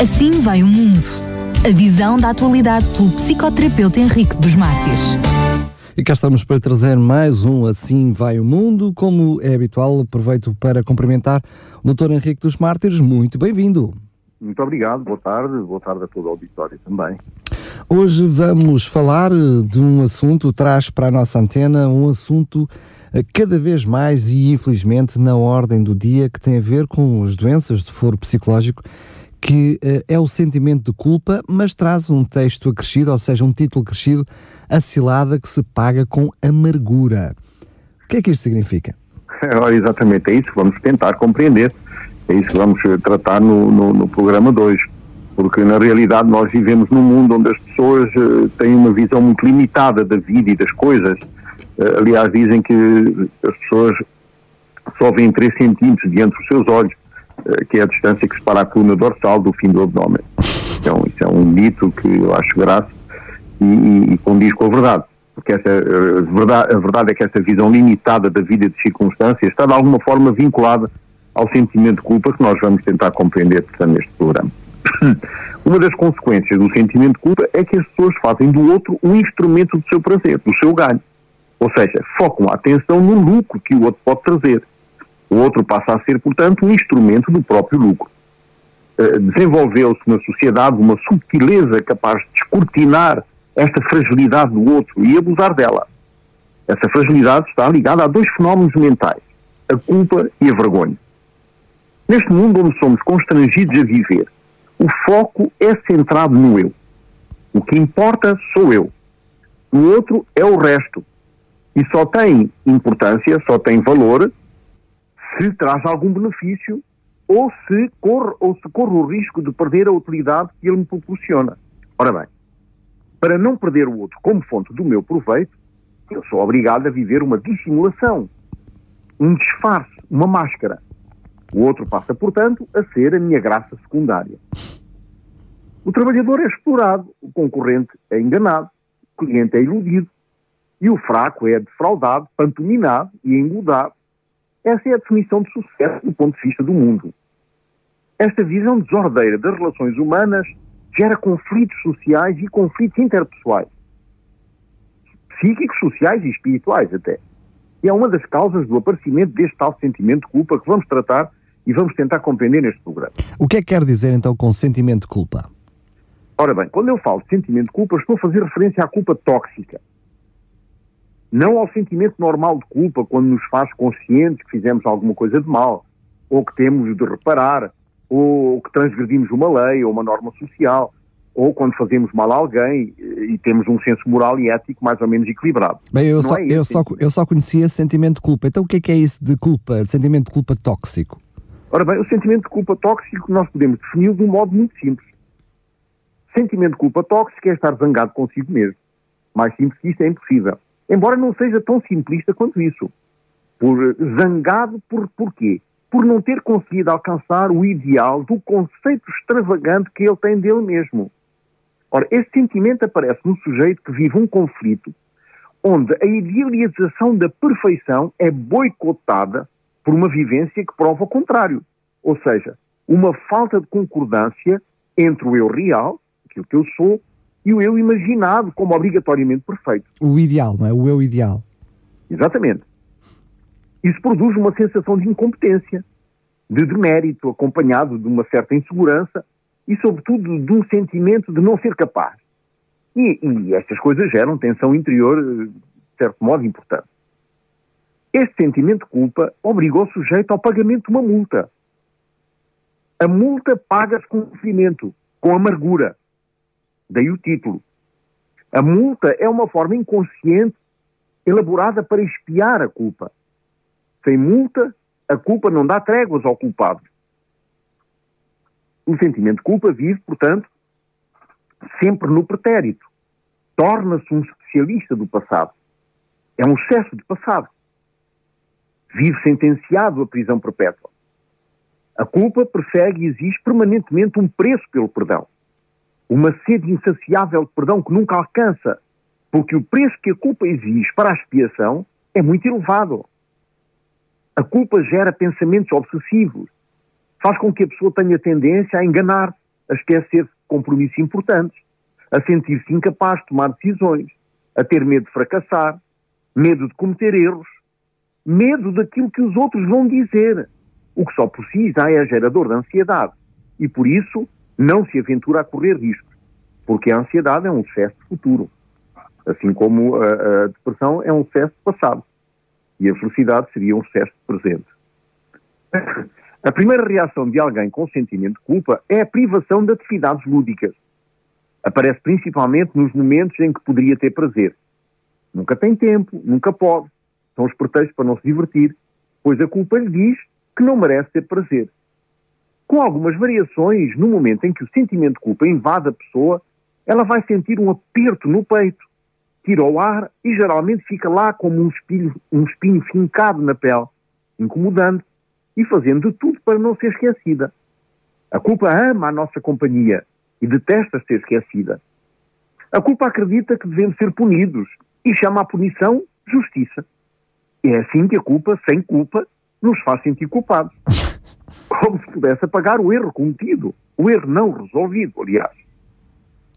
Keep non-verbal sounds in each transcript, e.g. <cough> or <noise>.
Assim vai o mundo. A visão da atualidade pelo psicoterapeuta Henrique dos Mártires. E cá estamos para trazer mais um Assim Vai o Mundo. Como é habitual, aproveito para cumprimentar o Dr. Henrique dos Mártires. Muito bem-vindo. Muito obrigado, boa tarde, boa tarde a todo o auditório também. Hoje vamos falar de um assunto, traz para a nossa antena um assunto eh, cada vez mais e infelizmente na ordem do dia que tem a ver com as doenças de foro psicológico que uh, é o sentimento de culpa, mas traz um texto acrescido, ou seja, um título acrescido, a cilada que se paga com amargura. O que é que isto significa? <laughs> exatamente, é isso que vamos tentar compreender, é isso que vamos eh, tratar no, no, no programa de hoje, porque na realidade nós vivemos num mundo onde as pessoas uh, têm uma visão muito limitada da vida e das coisas. Uh, aliás, dizem que as pessoas só veem 3 centímetros diante dos seus olhos que é a distância que separa a coluna dorsal do fim do abdômen. Então, isso é um mito que eu acho graça e, e, e condiz com a verdade. Porque essa, a, eh, verdade, a verdade é que essa visão limitada da vida de circunstâncias está de alguma forma vinculada ao sentimento de culpa que nós vamos tentar compreender neste programa. <coughs> Uma das consequências do sentimento de culpa é que as pessoas fazem do outro um instrumento do seu prazer, do seu ganho. Ou seja, focam a atenção no lucro que o outro pode trazer o outro passa a ser, portanto, um instrumento do próprio lucro. Uh, Desenvolveu-se na sociedade uma subtileza capaz de descortinar esta fragilidade do outro e abusar dela. Essa fragilidade está ligada a dois fenómenos mentais, a culpa e a vergonha. Neste mundo onde somos constrangidos a viver, o foco é centrado no eu. O que importa sou eu. O outro é o resto. E só tem importância, só tem valor se traz algum benefício ou se corre, ou se corre o risco de perder a utilidade que ele me proporciona. Ora bem, para não perder o outro como fonte do meu proveito, eu sou obrigado a viver uma dissimulação, um disfarce, uma máscara. O outro passa, portanto, a ser a minha graça secundária. O trabalhador é explorado, o concorrente é enganado, o cliente é iludido e o fraco é defraudado, pantominado e engodado essa é a definição de sucesso do ponto de vista do mundo. Esta visão desordeira das relações humanas gera conflitos sociais e conflitos interpessoais. Psíquicos, sociais e espirituais até. E é uma das causas do aparecimento deste tal sentimento de culpa que vamos tratar e vamos tentar compreender neste programa. O que é que quer dizer então com sentimento de culpa? Ora bem, quando eu falo de sentimento de culpa, estou a fazer referência à culpa tóxica não ao sentimento normal de culpa quando nos faz conscientes que fizemos alguma coisa de mal, ou que temos de reparar, ou que transgredimos uma lei ou uma norma social, ou quando fazemos mal a alguém e temos um senso moral e ético mais ou menos equilibrado. Bem, eu, só, é eu, só, eu só conhecia sentimento de culpa. Então o que é que é isso de culpa, de sentimento de culpa tóxico? Ora bem, o sentimento de culpa tóxico nós podemos definir de um modo muito simples. Sentimento de culpa tóxico é estar zangado consigo mesmo. Mais simples que isto é impossível. Embora não seja tão simplista quanto isso. Por zangado por porquê? Por não ter conseguido alcançar o ideal do conceito extravagante que ele tem dele mesmo. Ora, esse sentimento aparece no sujeito que vive um conflito onde a idealização da perfeição é boicotada por uma vivência que prova o contrário. Ou seja, uma falta de concordância entre o eu real, aquilo que eu sou, e o eu imaginado como obrigatoriamente perfeito. O ideal, não é? O eu ideal. Exatamente. Isso produz uma sensação de incompetência, de demérito, acompanhado de uma certa insegurança e, sobretudo, de um sentimento de não ser capaz. E, e estas coisas geram tensão interior, de certo modo, importante. Este sentimento de culpa obrigou o sujeito ao pagamento de uma multa. A multa paga-se com sofrimento, com amargura. Daí o título. A multa é uma forma inconsciente elaborada para espiar a culpa. Sem multa, a culpa não dá tréguas ao culpado. O sentimento de culpa vive, portanto, sempre no pretérito. Torna-se um especialista do passado. É um excesso de passado. Vive sentenciado à prisão perpétua. A culpa persegue e exige permanentemente um preço pelo perdão uma sede insaciável de perdão que nunca alcança, porque o preço que a culpa exige para a expiação é muito elevado. A culpa gera pensamentos obsessivos, faz com que a pessoa tenha tendência a enganar, a esquecer-se de compromissos importantes, a sentir-se incapaz de tomar decisões, a ter medo de fracassar, medo de cometer erros, medo daquilo que os outros vão dizer, o que só por si já é gerador de ansiedade e por isso não se aventura a correr riscos, porque a ansiedade é um excesso de futuro, assim como a, a depressão é um excesso de passado e a felicidade seria um excesso de presente. <laughs> A primeira reação de alguém com sentimento de culpa é a privação de atividades lúdicas. Aparece principalmente nos momentos em que poderia ter prazer. Nunca tem tempo, nunca pode. São os pretextos para não se divertir, pois a culpa lhe diz que não merece ter prazer. Com algumas variações, no momento em que o sentimento de culpa invade a pessoa, ela vai sentir um aperto no peito, tira o ar e geralmente fica lá como um espinho, um espinho fincado na pele, incomodando e fazendo de tudo para não ser esquecida. A culpa ama a nossa companhia e detesta ser esquecida. A culpa acredita que devemos ser punidos e chama a punição justiça. É assim que a culpa, sem culpa, nos faz sentir culpados. <laughs> Como se pudesse apagar o erro cometido, o erro não resolvido, aliás.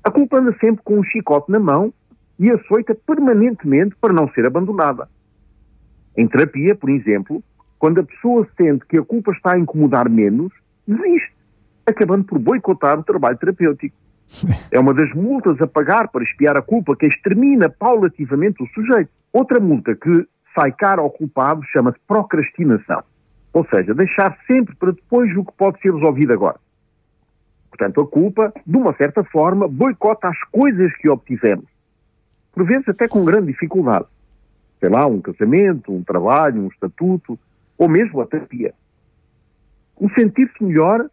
A culpa anda sempre com um chicote na mão e açoita permanentemente para não ser abandonada. Em terapia, por exemplo, quando a pessoa sente que a culpa está a incomodar menos, desiste, acabando por boicotar o trabalho terapêutico. É uma das multas a pagar para espiar a culpa que extermina paulativamente o sujeito. Outra multa que sai cara ao culpado chama-se procrastinação. Ou seja, deixar sempre para depois o que pode ser resolvido agora. Portanto, a culpa, de uma certa forma, boicota as coisas que obtivemos por vezes até com grande dificuldade. Sei lá, um casamento, um trabalho, um estatuto, ou mesmo a terapia. O sentir-se melhor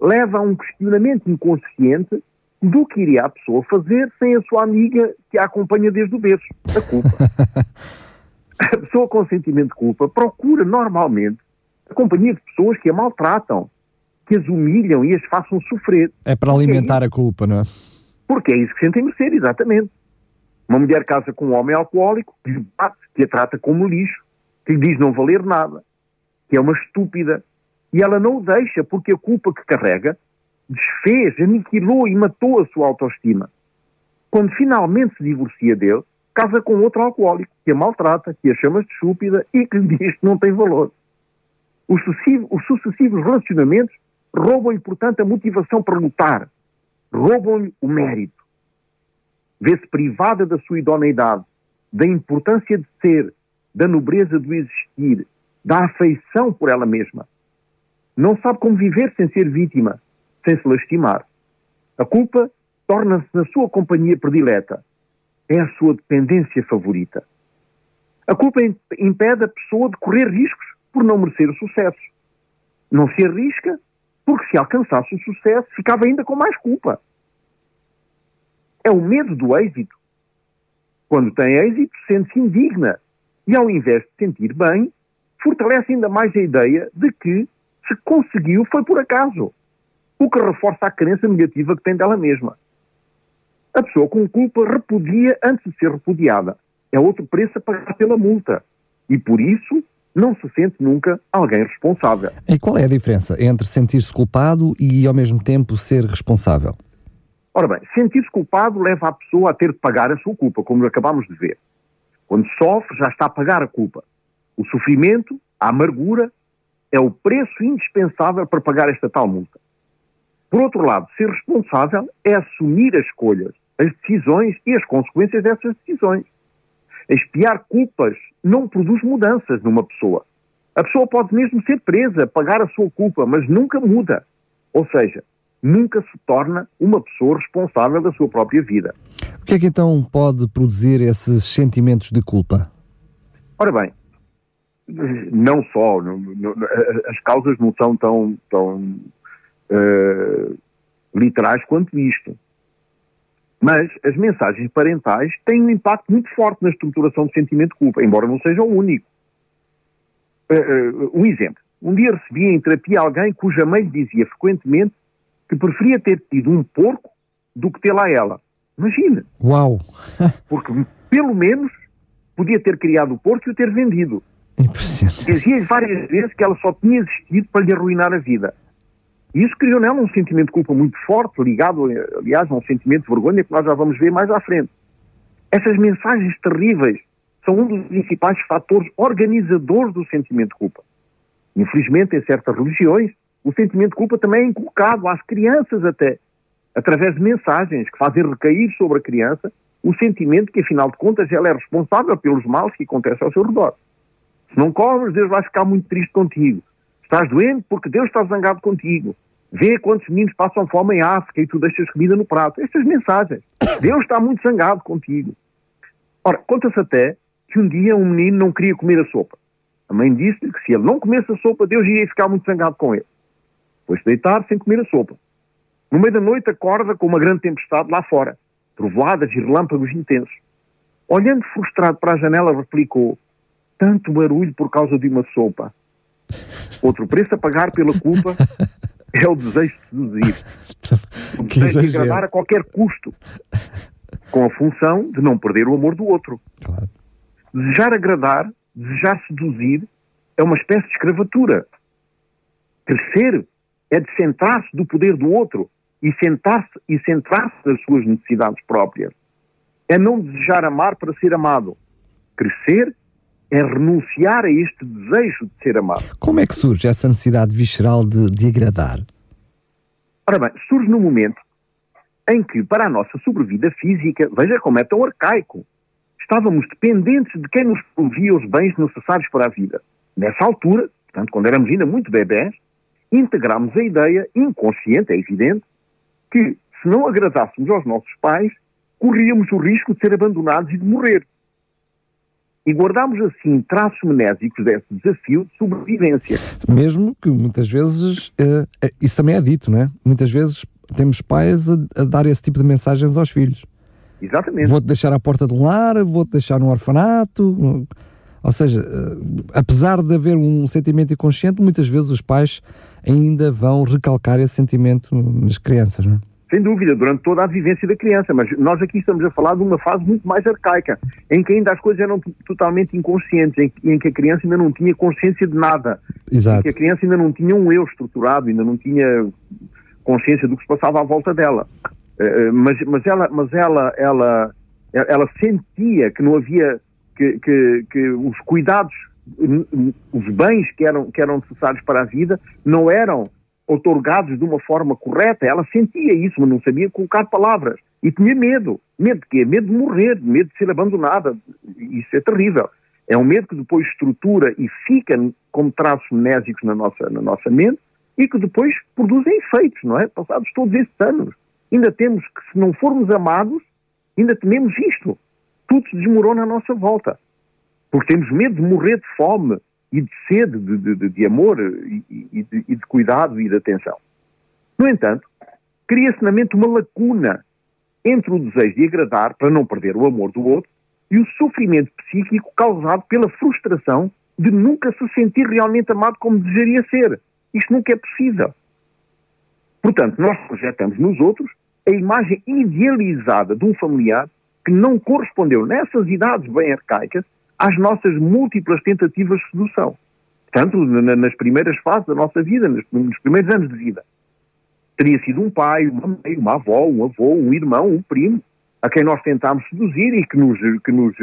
leva a um questionamento inconsciente do que iria a pessoa fazer sem a sua amiga que a acompanha desde o berço, a culpa. <laughs> a pessoa com sentimento de culpa procura normalmente a companhia de pessoas que a maltratam, que as humilham e as façam sofrer. É para alimentar é a culpa, não é? Porque é isso que sentem merecer, exatamente. Uma mulher casa com um homem alcoólico, que lhe bate, que a trata como lixo, que lhe diz não valer nada, que é uma estúpida, e ela não o deixa porque a culpa que carrega desfez, aniquilou e matou a sua autoestima. Quando finalmente se divorcia dele, casa com outro alcoólico, que a maltrata, que a chama de estúpida e que lhe diz que não tem valor. Os, sucessivos, os sucessivos relacionamentos roubam-lhe, portanto, a motivação para lutar, roubam-lhe o mérito vê-se privada da sua idoneidade, da importância de ser, da nobreza do existir, da afeição por ela mesma. Não sabe como viver sem ser vítima, sem se lastimar. A culpa torna-se na sua companhia predileta. É a sua dependência favorita. A culpa impede a pessoa de correr riscos por não merecer o sucesso. Não se arrisca porque se alcançasse o sucesso ficava ainda com mais culpa. É o medo do êxito. Quando tem êxito, sente-se indigna e, ao invés de sentir bem, fortalece ainda mais a ideia de que se conseguiu foi por acaso, o que reforça a crença negativa que tem dela mesma. A pessoa com culpa repudia antes de ser repudiada. É outro preço a pagar pela multa. E por isso não se sente nunca alguém responsável. E qual é a diferença entre sentir-se culpado e ao mesmo tempo ser responsável? Ora bem, sentir-se culpado leva a pessoa a ter de pagar a sua culpa, como acabamos de ver. Quando sofre, já está a pagar a culpa. O sofrimento, a amargura, é o preço indispensável para pagar esta tal multa. Por outro lado, ser responsável é assumir as escolhas, as decisões e as consequências dessas decisões. Espiar culpas não produz mudanças numa pessoa. A pessoa pode mesmo ser presa, pagar a sua culpa, mas nunca muda. Ou seja, nunca se torna uma pessoa responsável da sua própria vida. O que é que então pode produzir esses sentimentos de culpa? Ora bem, não só, as causas não são tão, tão uh, literais quanto isto. Mas as mensagens parentais têm um impacto muito forte na estruturação do sentimento de culpa, embora não seja o único. Uh, uh, um exemplo. Um dia recebi em terapia alguém cuja mãe dizia frequentemente que preferia ter tido um porco do que ter lá ela. Imagina. Uau! Porque pelo menos podia ter criado o porco e o ter vendido. Impressionante. Dizia várias vezes que ela só tinha existido para lhe arruinar a vida. E isso criou nela um sentimento de culpa muito forte, ligado, aliás, a um sentimento de vergonha que nós já vamos ver mais à frente. Essas mensagens terríveis são um dos principais fatores organizadores do sentimento de culpa. Infelizmente, em certas religiões, o sentimento de culpa também é inculcado às crianças até, através de mensagens que fazem recair sobre a criança o sentimento que, afinal de contas, ela é responsável pelos males que acontecem ao seu redor. Se não comes, Deus vai ficar muito triste contigo. Estás doente porque Deus está zangado contigo. Vê quantos meninos passam fome em África e tu deixas comida no prato. Estas mensagens. <coughs> Deus está muito zangado contigo. Ora, conta-se até que um dia um menino não queria comer a sopa. A mãe disse-lhe que se ele não comesse a sopa, Deus iria ficar muito zangado com ele. Foi-se deitar sem comer a sopa. No meio da noite acorda com uma grande tempestade lá fora, trovoadas e relâmpagos intensos. Olhando frustrado para a janela, replicou: Tanto barulho por causa de uma sopa. Outro preço a pagar pela culpa é o desejo de seduzir. O desejo de agradar a qualquer custo, com a função de não perder o amor do outro. Claro. Desejar agradar, desejar seduzir, é uma espécie de escravatura. Crescer é de centrar-se do poder do outro e sentar-se e centrar-se nas suas necessidades próprias. É não desejar amar para ser amado. Crescer é renunciar a este desejo de ser amado. Como é que surge essa necessidade visceral de, de agradar? Ora bem, surge no momento em que, para a nossa sobrevida física, veja como é tão arcaico, estávamos dependentes de quem nos provia os bens necessários para a vida. Nessa altura, portanto, quando éramos ainda muito bebés, integramos a ideia, inconsciente, é evidente, que se não agradássemos aos nossos pais, corríamos o risco de ser abandonados e de morrer. E guardamos assim traços menésicos desse desafio de sobrevivência. Mesmo que muitas vezes, uh, isso também é dito, não é? Muitas vezes temos pais a, dar esse tipo de mensagens aos filhos. Exatamente. Vou-te deixar à porta de um lar, vou-te deixar no orfanato. Ou seja, uh, apesar de haver um sentimento inconsciente, muitas vezes os pais ainda vão recalcar esse sentimento nas crianças, não é? Sem dúvida, durante toda a vivência da criança, mas nós aqui estamos a falar de uma fase muito mais arcaica, em que ainda as coisas eram totalmente inconscientes, em que, em que a criança ainda não tinha consciência de nada, Exato. em que a criança ainda não tinha um eu estruturado, ainda não tinha consciência do que se passava à volta dela. Uh, mas, mas ela, mas ela, ela, ela sentia que não havia que, que, que os cuidados os bens que eram, que eram necessários para a vida não eram otorgados de uma forma correta. Ela sentia isso, mas não sabia colocar palavras. E tinha medo. Medo de quê? Medo de morrer, medo de ser abandonada. Isso é terrível. É um medo que depois estrutura e fica como traços mnésicos na nossa, na nossa mente e que depois produzem efeitos, não é? Passados todos esses anos. Ainda temos que, se não formos amados, ainda tememos isto. Tudo se desmorona à nossa volta porque temos medo de morrer de fome e de sede de, de, de amor e, e, de, e de cuidado e de atenção. No entanto, cria-se na mente uma lacuna entre o desejo de agradar para não perder o amor do outro e o sofrimento psíquico causado pela frustração de nunca se sentir realmente amado como desejaria ser. Isto nunca é possível. Portanto, nós projetamos nos outros a imagem idealizada de um familiar que não correspondeu nessas idades bem arcaicas às nossas múltiplas tentativas de sedução. Tanto nas primeiras fases da nossa vida, nos primeiros anos de vida. Teria sido um pai, uma mãe, uma avó, um avô, um irmão, um primo, a quem nós tentámos seduzir e que nos, que nos,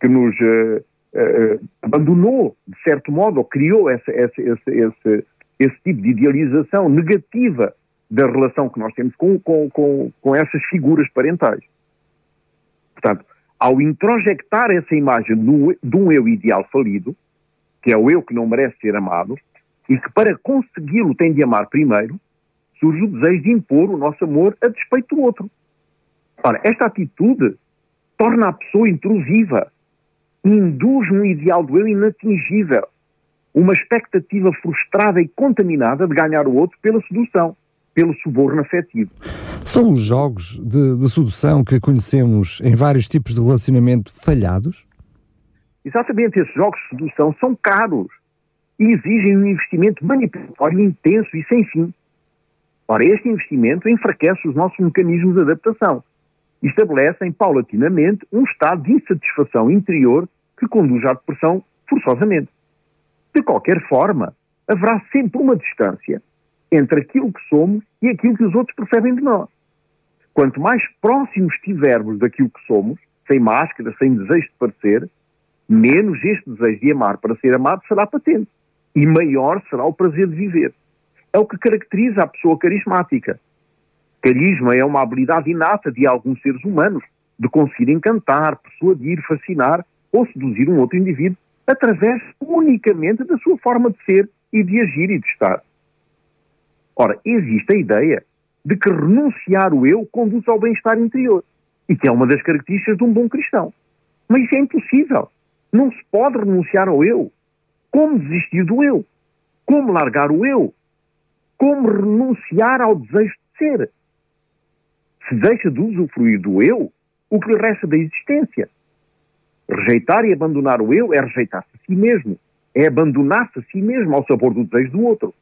que nos uh, uh, abandonou, de certo modo, ou criou essa, essa, esse, esse, esse tipo de idealização negativa da relação que nós temos com, com, com, com essas figuras parentais. Portanto, ao introjectar essa imagem de um eu ideal falido, que é o eu que não merece ser amado, e que para consegui-lo tem de amar primeiro, surge o desejo de impor o nosso amor a despeito do outro. Ora, esta atitude torna a pessoa intrusiva, induz um ideal do eu inatingível, uma expectativa frustrada e contaminada de ganhar o outro pela sedução pelo suborno afetivo. São os jogos de, de, sedução que conhecemos em vários tipos de relacionamento falhados? Exatamente, esses jogos de sedução são caros e exigem um investimento manipulatório intenso e sem fim. Ora, este investimento enfraquece os nossos mecanismos de adaptação e estabelecem paulatinamente um estado de insatisfação interior que conduz à depressão forçosamente. De qualquer forma, haverá sempre uma distância entre aquilo que somos e aquilo que os outros percebem de nós. Quanto mais próximos estivermos daquilo que somos, sem máscara, sem desejo de parecer, menos este desejo de amar para ser amado será patente e maior será o prazer de viver. É o que caracteriza a pessoa carismática. Carisma é uma habilidade inata de alguns seres humanos de conseguir encantar, persuadir, fascinar ou seduzir um outro indivíduo através unicamente da sua forma de ser e de agir e de estar. Ora, existe a ideia de que renunciar o eu conduz ao bem-estar interior e que é uma das características de um bom cristão. Mas isso é impossível. Não se pode renunciar ao eu. Como desistir do eu? Como largar o eu? Como renunciar ao desejo de ser? Se deixa de usufruir do eu, o que lhe resta da existência? Rejeitar e abandonar o eu é rejeitar-se a si mesmo, é abandonar-se a si mesmo ao sabor do desejo do outro.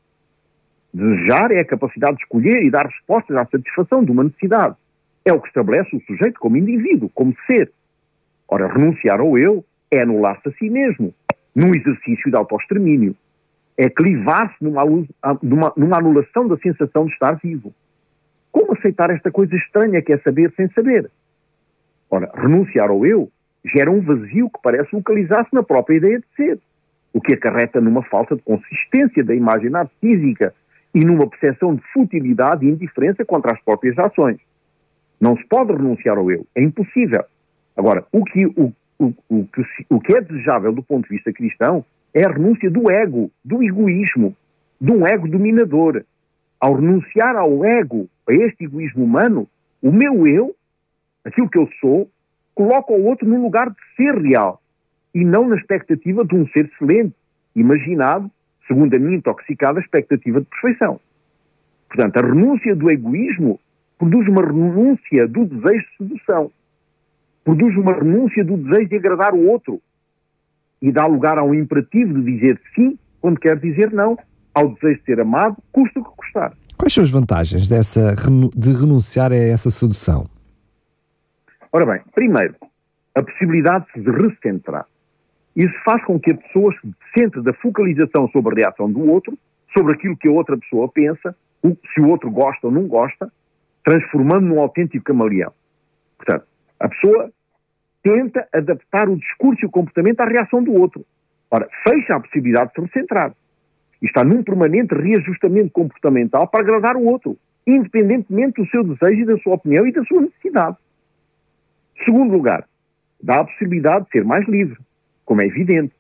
Desejar é a capacidade de escolher e dar respostas à satisfação de uma necessidade. É o que estabelece o sujeito como indivíduo, como ser. Ora, renunciar ao eu é anular-se a si mesmo, num exercício de autoextermínio. É clivar-se numa, numa, numa anulação da sensação de estar vivo. Como aceitar esta coisa estranha que é saber sem saber? Ora, renunciar ao eu gera um vazio que parece localizar-se na própria ideia de ser, o que acarreta numa falta de consistência da imagem física e numa percepção de futilidade e indiferença contra as próprias ações. Não se pode renunciar ao eu, é impossível. Agora, o que, o, o, o, o que é desejável do ponto de vista cristão é a renúncia do ego, do egoísmo, de um ego dominador. Ao renunciar ao ego, a este egoísmo humano, o meu eu, aquilo que eu sou, coloca o outro no lugar de ser real e não na expectativa de um ser excelente, imaginado, segundo a minha intoxicada expectativa de perfeição. Portanto, a renúncia do egoísmo produz uma renúncia do desejo de sedução, produz uma renúncia do desejo de agradar o outro e dá lugar a um imperativo de dizer sim quando quer dizer não, ao desejo de ser amado, custa o que custar. Quais são as vantagens dessa, de renunciar a essa sedução? Ora bem, primeiro, a possibilidade de se recentrar. Isso faz com que a pessoa se centre da focalização sobre a reação do outro, sobre aquilo que a outra pessoa pensa, se o outro gosta ou não gosta, transformando num autêntico camaleão. Portanto, a pessoa tenta adaptar o discurso e o comportamento à reação do outro. Ora, fecha a possibilidade de se recentrar. E está num permanente reajustamento comportamental para agradar o outro, independentemente do seu desejo e da sua opinião e da sua necessidade. Segundo lugar, dá a possibilidade de ser mais livre, como é evidente.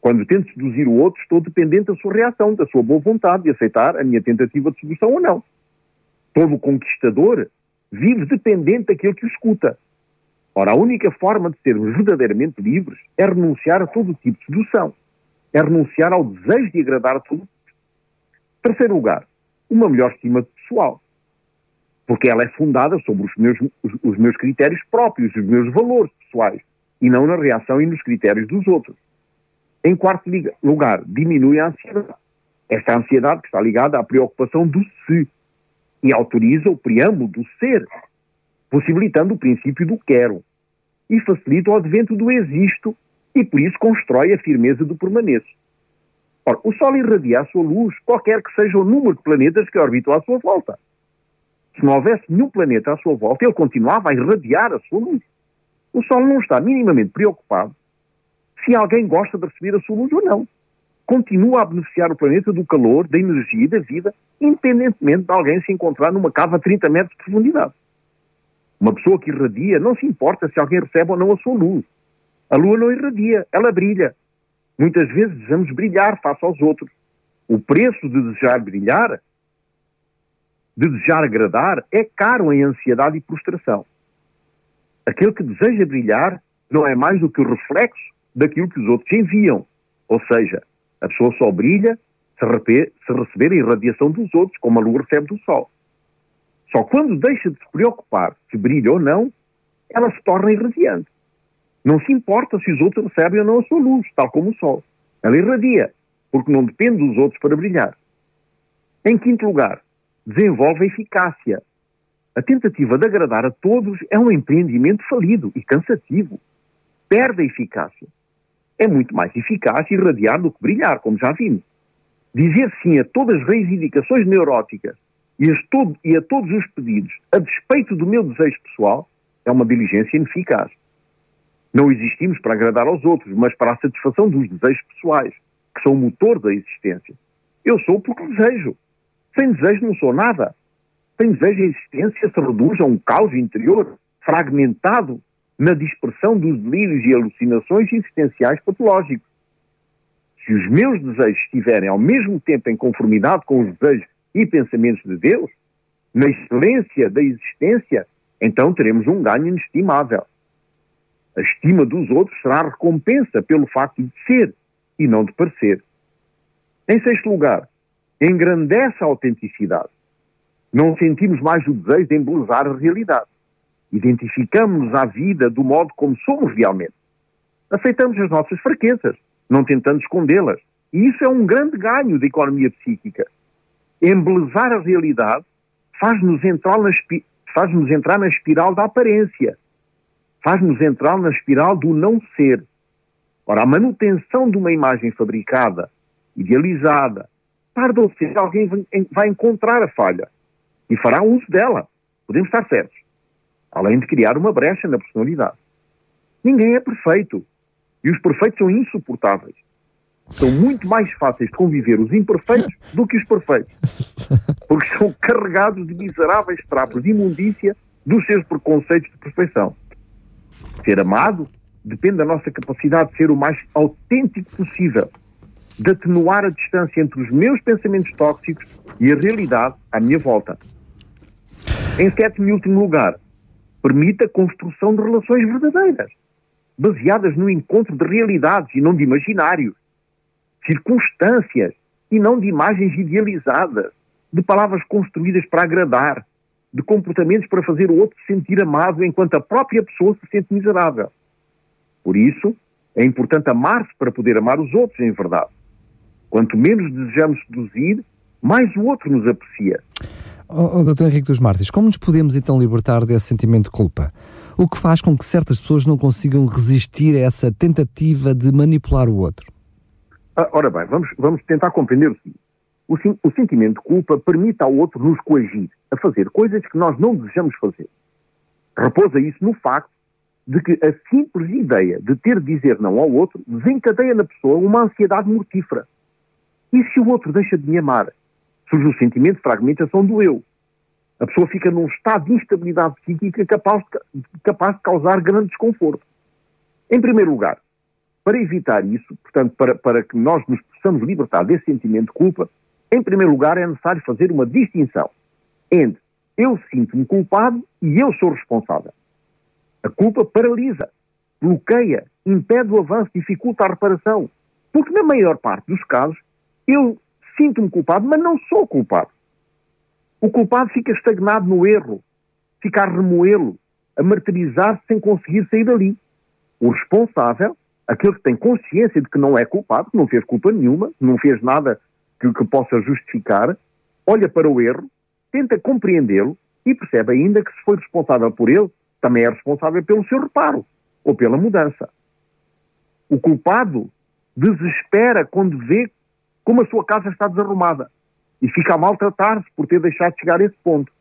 Quando tento seduzir o outro, estou dependente da sua reação, da sua boa vontade de aceitar a minha tentativa de sedução ou não. Todo conquistador vive dependente daquele que o escuta. Ora, a única forma de sermos verdadeiramente livres é renunciar a todo tipo de sedução. É renunciar ao desejo de agradar a todo Terceiro lugar, uma melhor estima pessoal porque ela é fundada sobre os meus, os, os meus critérios próprios, os meus valores pessoais, e não na reação e nos critérios dos outros. Em quarto lugar, diminui a ansiedade. Esta ansiedade que está ligada à preocupação do se e autoriza o preâmbulo do ser, possibilitando o princípio do quero e facilita o advento do existo e por isso constrói a firmeza do permaneço. Ora, o Sol irradia a sua luz, qualquer que seja o número de planetas que orbitam à sua volta se não houvesse nenhum planeta à sua volta, ele continuava a irradiar a sua luz. O Sol não está minimamente preocupado se alguém gosta de receber a sua luz ou não. Continua a beneficiar o planeta do calor, da energia e da vida, independentemente de alguém se encontrar numa cava a 30 metros de profundidade. Uma pessoa que irradia não se importa se alguém recebe ou não a sua luz. A lua não irradia, ela brilha. Muitas vezes desejamos brilhar face aos outros. O preço de desejar brilhar de desejar agradar é caro em ansiedade e prostração. Aquele que deseja brilhar não é mais do que o reflexo daquilo que os outros enviam. Ou seja, a pessoa só brilha se, receber a irradiação dos outros, como a lua recebe do sol. Só quando deixa de se preocupar se brilha ou não, ela se torna irradiante. Não se importa se os outros recebem ou não a sua luz, tal como o sol. Ela irradia, porque não depende dos outros para brilhar. Em quinto lugar, desenvolve eficácia. A tentativa de agradar a todos é um empreendimento falido e cansativo. Perde a eficácia. É muito mais eficaz irradiar do que brilhar, como já vimos. Dizer sim a todas as reivindicações neuróticas e a, todo, e a todos os pedidos, a despeito do meu desejo pessoal, é uma diligência ineficaz. Não existimos para agradar aos outros, mas para a satisfação dos desejos pessoais, que são o motor da existência. Eu sou porque desejo. Sem desejo não sou nada. Sem desejo a existência se reduz a um caos interior, fragmentado na dispersão dos delírios e alucinações existenciais patológicos. Se os meus desejos estiverem ao mesmo tempo em conformidade com os desejos e pensamentos de Deus, na excelência da existência, então teremos um ganho inestimável. A estima dos outros será recompensa pelo facto de ser e não de parecer. Em sexto lugar, engrandece a autenticidade. Não sentimos mais o desejo de embelezar a realidade. Identificamos-nos à vida do modo como somos realmente. Aceitamos as nossas fraquezas, não tentando escondê-las. E isso é um grande ganho da economia psíquica. Embelezar a realidade faz-nos entrar, faz entrar na espiral da aparência, faz-nos entrar na espiral do não ser. Ora, a manutenção de uma imagem fabricada, idealizada, tarde ou cedo alguém vai encontrar a falha e fará uso dela. Podemos estar certos. Além de criar uma brecha na personalidade. Ninguém é perfeito. E os perfeitos são insuportáveis. São muito mais fáceis de conviver os imperfeitos do que os perfeitos. <laughs> Porque são carregados de miseráveis trapos de imundícia dos seus preconceitos de perfeição. Ser amado depende da nossa capacidade de ser o mais autêntico possível, de atenuar a distância entre os meus pensamentos tóxicos e a realidade à minha volta. Em sétimo e último lugar, permite a construção de relações verdadeiras, baseadas no encontro de realidades e não de imaginários, circunstâncias e não de imagens idealizadas, de palavras construídas para agradar, de comportamentos para fazer o outro se sentir amado enquanto a própria pessoa se sente miserável. Por isso, é importante amar-se para poder amar os outros em verdade. Quanto menos desejamos seduzir, mais o outro nos aprecia. Oh, oh, Dr. Henrique dos Martins, como nos podemos então libertar desse sentimento de culpa? O que faz com que certas pessoas não consigam resistir a essa tentativa de manipular o outro? Ah, ora bem, vamos, vamos tentar compreender o seguinte. O, o sentimento de culpa permite ao outro nos coagir a fazer coisas que nós não desejamos fazer. Repousa isso no facto de que a simples ideia de ter de dizer não ao outro desencadeia na pessoa uma ansiedade mortífera. E se o outro deixa de me amar? Surge o sentimento de fragmentação do eu. A pessoa fica num estado de instabilidade psíquica capaz de, capaz de causar grande desconforto. Em primeiro lugar, para evitar isso, portanto, para, para que nós nos possamos libertar desse sentimento de culpa, em primeiro lugar é necessário fazer uma distinção entre eu sinto-me culpado e eu sou responsável. A culpa paralisa, bloqueia, impede o avanço, dificulta a reparação. Porque na maior parte dos casos, eu sinto-me culpado, mas não sou culpado. O culpado fica estagnado no erro, fica a remoê-lo, a martirizar-se sem conseguir sair dali. O responsável, aquele que tem consciência de que não é culpado, não fez culpa nenhuma, não fez nada que, que possa justificar, olha para o erro, tenta compreendê-lo e percebe ainda que se foi responsável por ele, também é responsável pelo seu reparo ou pela mudança. O culpado desespera quando vê como a sua casa está desarrumada e fica a maltratar-se por ter deixado de chegar a esse ponto.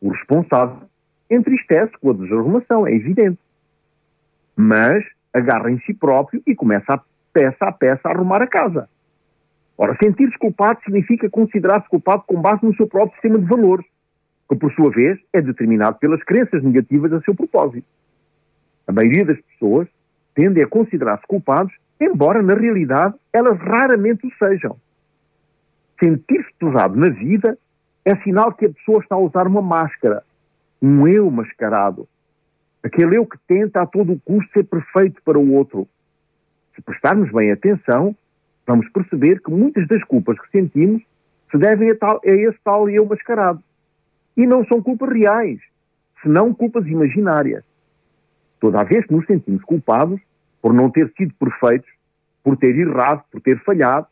O responsável entristece com a desarrumação, é evidente. Mas agarra em si próprio e começa a peça a peça a arrumar a casa. Ora, sentir-se culpado significa considerar-se culpado com base no seu próprio sistema de valores que por sua vez é determinado pelas crenças negativas a seu propósito. A maioria das pessoas tende a considerar-se culpados, embora na realidade elas raramente o sejam. Sentir-se pesado na vida é sinal que a pessoa está a usar uma máscara, um eu mascarado. Aquele eu que tenta a todo o custo ser perfeito para o outro. Se prestarmos bem atenção, vamos perceber que muitas das culpas que sentimos se devem a, tal, a esse tal eu mascarado. E não são culpas reais, senão culpas imaginárias. Toda vez que nos sentimos culpados por não ter sido perfeitos, por ter errado, por ter falhado,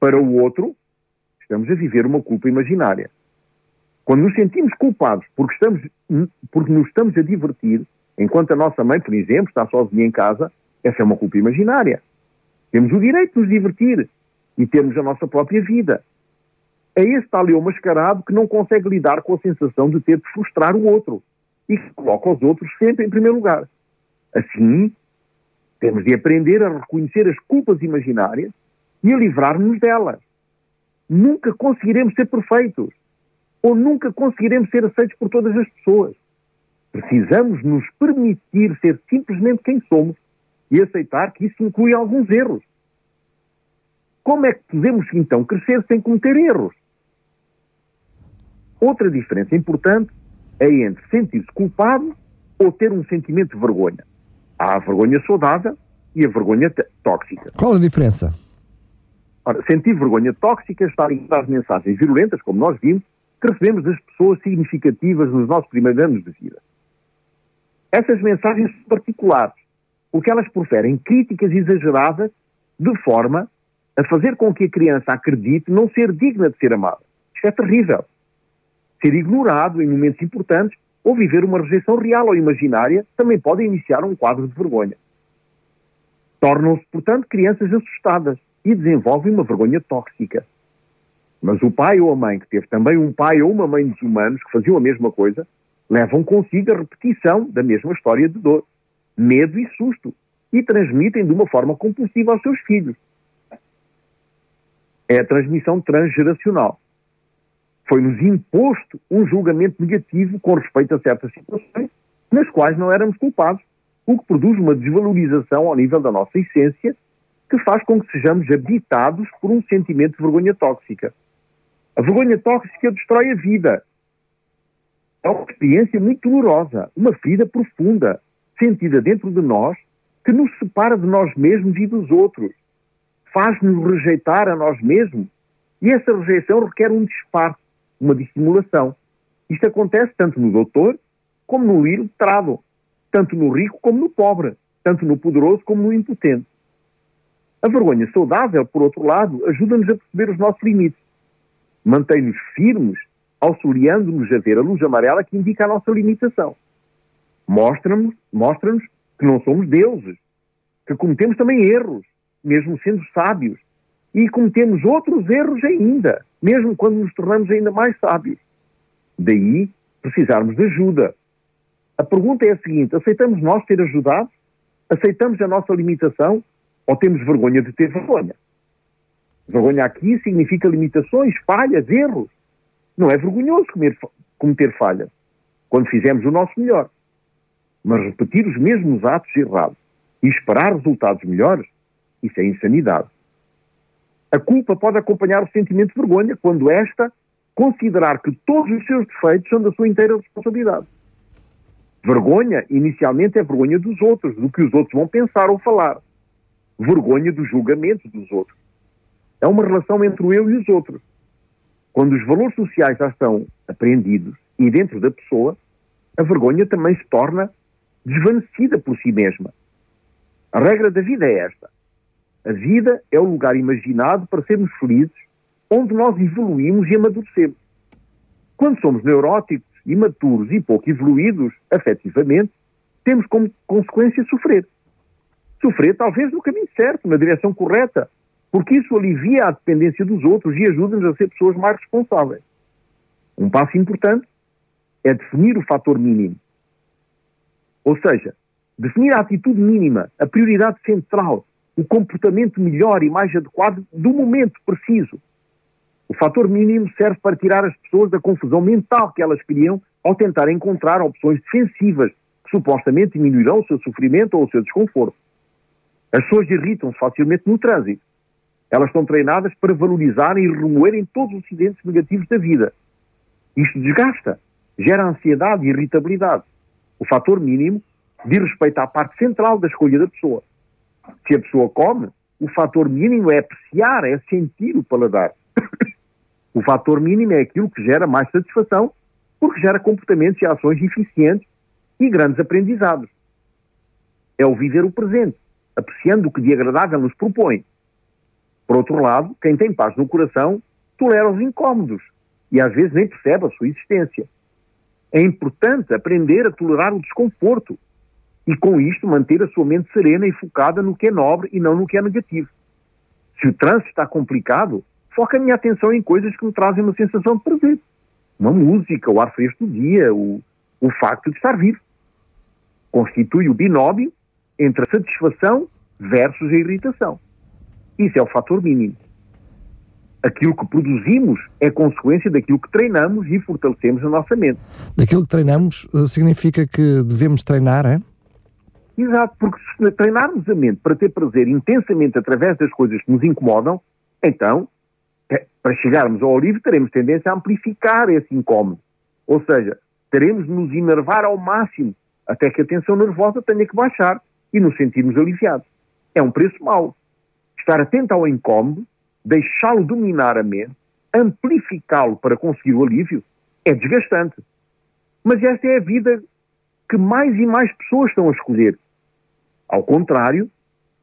para o outro, estamos a viver uma culpa imaginária. Quando nos sentimos culpados porque, estamos, porque nos estamos a divertir, enquanto a nossa mãe, por exemplo, está sozinha em casa, essa é uma culpa imaginária. Temos o direito de nos divertir, e termos a nossa própria vida. É esse tal eu mascarado que não consegue lidar com a sensação de ter de frustrar o outro e que coloca os outros sempre em primeiro lugar. Assim, temos de aprender a reconhecer as culpas imaginárias e a livrar-nos delas. Nunca conseguiremos ser perfeitos ou nunca conseguiremos ser aceitos por todas as pessoas. Precisamos nos permitir ser simplesmente quem somos e aceitar que isso inclui alguns erros. Como é que podemos então crescer sem cometer erros? Outra diferença importante é entre sentir-se culpado ou ter um sentimento de vergonha. Há a vergonha saudável e a vergonha tóxica. Qual a diferença? Ora, sentir vergonha tóxica está ligado às mensagens virulentas, como nós vimos, que recebemos das pessoas significativas nos nossos primeiros anos de vida. Essas mensagens são particulares, porque elas proferem críticas exageradas de forma a fazer com que a criança acredite não ser digna de ser amada. Isto é terrível. Ser ignorado em momentos importantes ou viver uma rejeição real ou imaginária também pode iniciar um quadro de vergonha. Tornam-se, portanto, crianças assustadas e desenvolvem uma vergonha tóxica. Mas o pai ou a mãe, que teve também um pai ou uma mãe desumanos que faziam a mesma coisa, levam consigo a repetição da mesma história de dor, medo e susto, e transmitem de uma forma compulsiva aos seus filhos. É a transmissão transgeracional. Foi-nos imposto um julgamento negativo com respeito a certas situações nas quais não éramos culpados, o que produz uma desvalorização ao nível da nossa essência, que faz com que sejamos habitados por um sentimento de vergonha tóxica. A vergonha tóxica destrói a vida. É uma experiência muito dolorosa, uma ferida profunda, sentida dentro de nós, que nos separa de nós mesmos e dos outros. Faz-nos rejeitar a nós mesmos. E essa rejeição requer um disfarce, uma dissimulação. Isto acontece tanto no doutor como no ilustrado, tanto no rico como no pobre, tanto no poderoso como no impotente. A vergonha saudável, por outro lado, ajuda-nos a perceber os nossos limites mantém-nos firmes, auxiliando-nos a ver a luz amarela que indica a nossa limitação. Mostra-nos mostra que não somos deuses, que cometemos também erros, mesmo sendo sábios, e cometemos outros erros ainda, mesmo quando nos tornamos ainda mais sábios. Daí precisarmos de ajuda. A pergunta é a seguinte: aceitamos nós ser ajudados? Aceitamos a nossa limitação? Ou temos vergonha de ter vergonha? Vergonha aqui significa limitações, falhas, erros. Não é vergonhoso comer, cometer falhas, quando fizemos o nosso melhor. Mas repetir os mesmos atos errados e esperar resultados melhores, isso é insanidade. A culpa pode acompanhar o sentimento de vergonha quando esta considerar que todos os seus defeitos são da sua inteira responsabilidade. Vergonha, inicialmente, é vergonha dos outros, do que os outros vão pensar ou falar. Vergonha do julgamento dos outros. É uma relação entre o eu e os outros. Quando os valores sociais já estão apreendidos e dentro da pessoa, a vergonha também se torna desvanecida por si mesma. A regra da vida é esta. A vida é o lugar imaginado para sermos felizes, onde nós evoluímos e amadurecemos. Quando somos neuróticos, imaturos e pouco evoluídos afetivamente, temos como consequência sofrer. Sofrer talvez no caminho certo, na direção correta, porque isso alivia a dependência dos outros e ajuda-nos a ser pessoas mais responsáveis. Um passo importante é definir o fator mínimo. Ou seja, definir a atitude mínima, a prioridade central, o comportamento melhor e mais adequado do momento preciso. O fator mínimo serve para tirar as pessoas da confusão mental que elas criam ao tentar encontrar opções defensivas que supostamente diminuirão o seu sofrimento ou o seu desconforto. As pessoas irritam-se facilmente no trânsito elas estão treinadas para valorizarem e remoerem todos os incidentes negativos da vida. Isto desgasta, gera ansiedade e irritabilidade. O fator mínimo diz respeito à parte central da escolha da pessoa. Se a pessoa come, o fator mínimo é apreciar, é sentir o paladar. <coughs> o fator mínimo é aquilo que gera mais satisfação, porque gera comportamentos e ações eficientes e grandes aprendizados. É o viver o presente, apreciando o que de agradável nos propõe por outro lado, quem tem paz no coração tolera os incômodos e às vezes nem percebe a sua existência. É importante aprender a tolerar o desconforto e, com isto, manter a sua mente serena e focada no que é nobre e não no que é negativo. Se o trânsito está complicado, foca a minha atenção em coisas que me trazem uma sensação de prazer. Uma música, o ar fresco do dia, o, o facto de estar vivo. Constitui o binómio entre a satisfação versus a irritação. Isso é o fator mínimo. Aquilo que produzimos é consequência daquilo que treinamos e fortalecemos na nossa mente. Daquilo que treinamos eh, significa que devemos treinar, é? Exato, porque se treinarmos a mente para ter prazer intensamente através das coisas que nos incomodam, então, é, para chegarmos ao alívio, teremos tendência a amplificar esse incómodo. Ou seja, teremos de nos enervar ao máximo, até que a tensão nervosa tenha que baixar e nos sentirmos aliviados. É um preço mau. Estar atento ao incómodo, deixá-lo dominar a mente, amplificá-lo para conseguir o alívio, é desgastante. Mas esta é a vida que mais e mais pessoas estão a escolher. Ao contrário,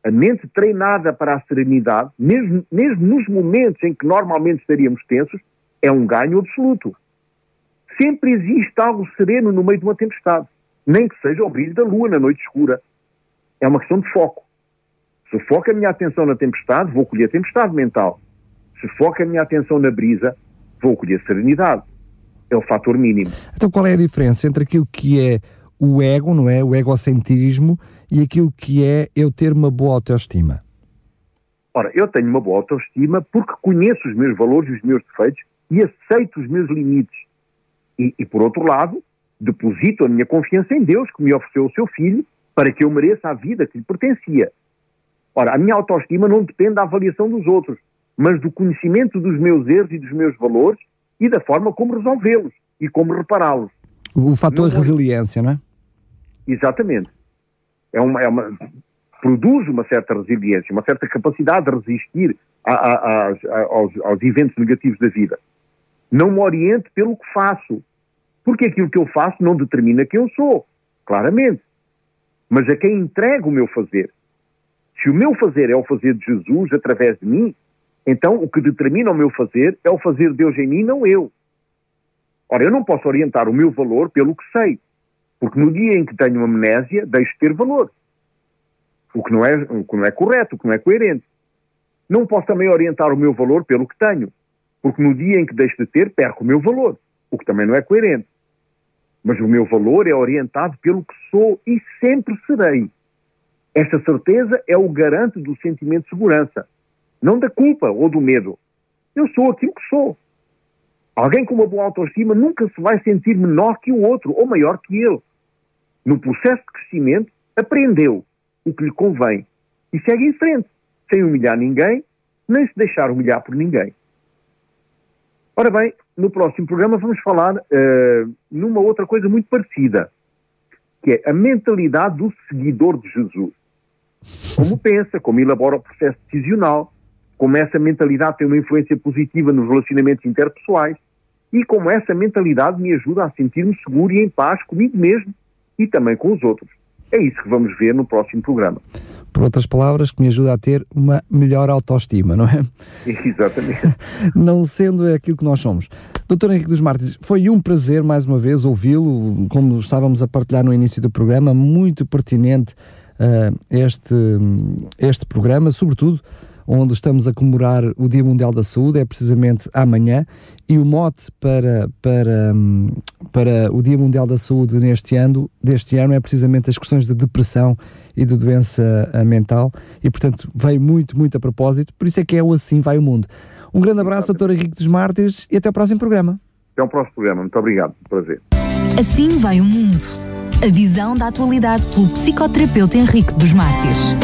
a mente treinada para a serenidade, mesmo, mesmo nos momentos em que normalmente estaríamos tensos, é um ganho absoluto. Sempre existe algo sereno no meio de uma tempestade, nem que seja o brilho da lua na noite escura. É uma questão de foco. Se foco a minha atenção na tempestade, vou colher tempestade mental. Se foco a minha atenção na brisa, vou colher serenidade. É o fator mínimo. Então qual é a diferença entre aquilo que é o ego, não é? O egocentrismo e aquilo que é eu ter uma boa autoestima? Ora, eu tenho uma boa autoestima porque conheço os meus valores e os meus defeitos e aceito os meus limites. E, e, por outro lado, deposito a minha confiança em Deus, que me ofereceu o seu filho, para que eu mereça a vida que lhe pertencia. Ora, a minha autoestima não depende da avaliação dos outros, mas do conhecimento dos meus erros e dos meus valores e da forma como resolvê-los e como repará-los. O fator não, resiliência, não é? Exatamente. É uma, é uma, produz uma certa resiliência, uma certa capacidade de resistir a, a, a, aos, aos eventos negativos da vida. Não me oriente pelo que faço, porque aquilo que eu faço não determina quem eu sou, claramente. Mas a quem entrego o meu fazer. Se o meu fazer é o fazer de Jesus através de mim, então o que determina o meu fazer é o fazer de Deus em mim, não eu. Ora, eu não posso orientar o meu valor pelo que sei. Porque no dia em que tenho amnésia, deixo de ter valor. O que, não é, o que não é correto, o que não é coerente. Não posso também orientar o meu valor pelo que tenho. Porque no dia em que deixo de ter, perco o meu valor. O que também não é coerente. Mas o meu valor é orientado pelo que sou e sempre serei. Essa certeza é o garante do sentimento de segurança, não da culpa ou do medo. Eu sou aquilo que sou. Alguém com uma boa autoestima nunca se vai sentir menor que o outro ou maior que ele. No processo de crescimento, aprendeu o que lhe convém e segue em frente, sem humilhar ninguém, nem se deixar humilhar por ninguém. Ora bem, no próximo programa vamos falar uh, numa outra coisa muito parecida, que é a mentalidade do seguidor de Jesus. Como pensa, como elabora o processo decisional, como essa mentalidade tem uma influência positiva nos relacionamentos interpessoais e como essa mentalidade me ajuda a sentir-me seguro e em paz comigo mesmo e também com os outros. É isso que vamos ver no próximo programa. Por outras palavras, que me ajuda a ter uma melhor autoestima, não é? <laughs> Exatamente. <laughs> não sendo aquilo que nós somos. Doutor Henrique dos Martins, foi um prazer mais uma vez ouvi-lo, como estávamos a partilhar no início do programa, muito pertinente uh, este, este programa, sobretudo onde estamos a comemorar o Dia Mundial da Saúde, é precisamente amanhã, e o mote para, para, para o Dia Mundial da Saúde neste ano, deste ano é precisamente as questões de depressão e de doença eh, mental, e portanto veio muito, muito a propósito, por isso é que é o Assim Vai o Mundo. Um grande abraço, doutor Henrique dos Mártires, e até ao próximo programa. Até ao próximo programa, muito obrigado, prazer. Assim vai o mundo. A visão da atualidade pelo psicoterapeuta Henrique dos Mártires.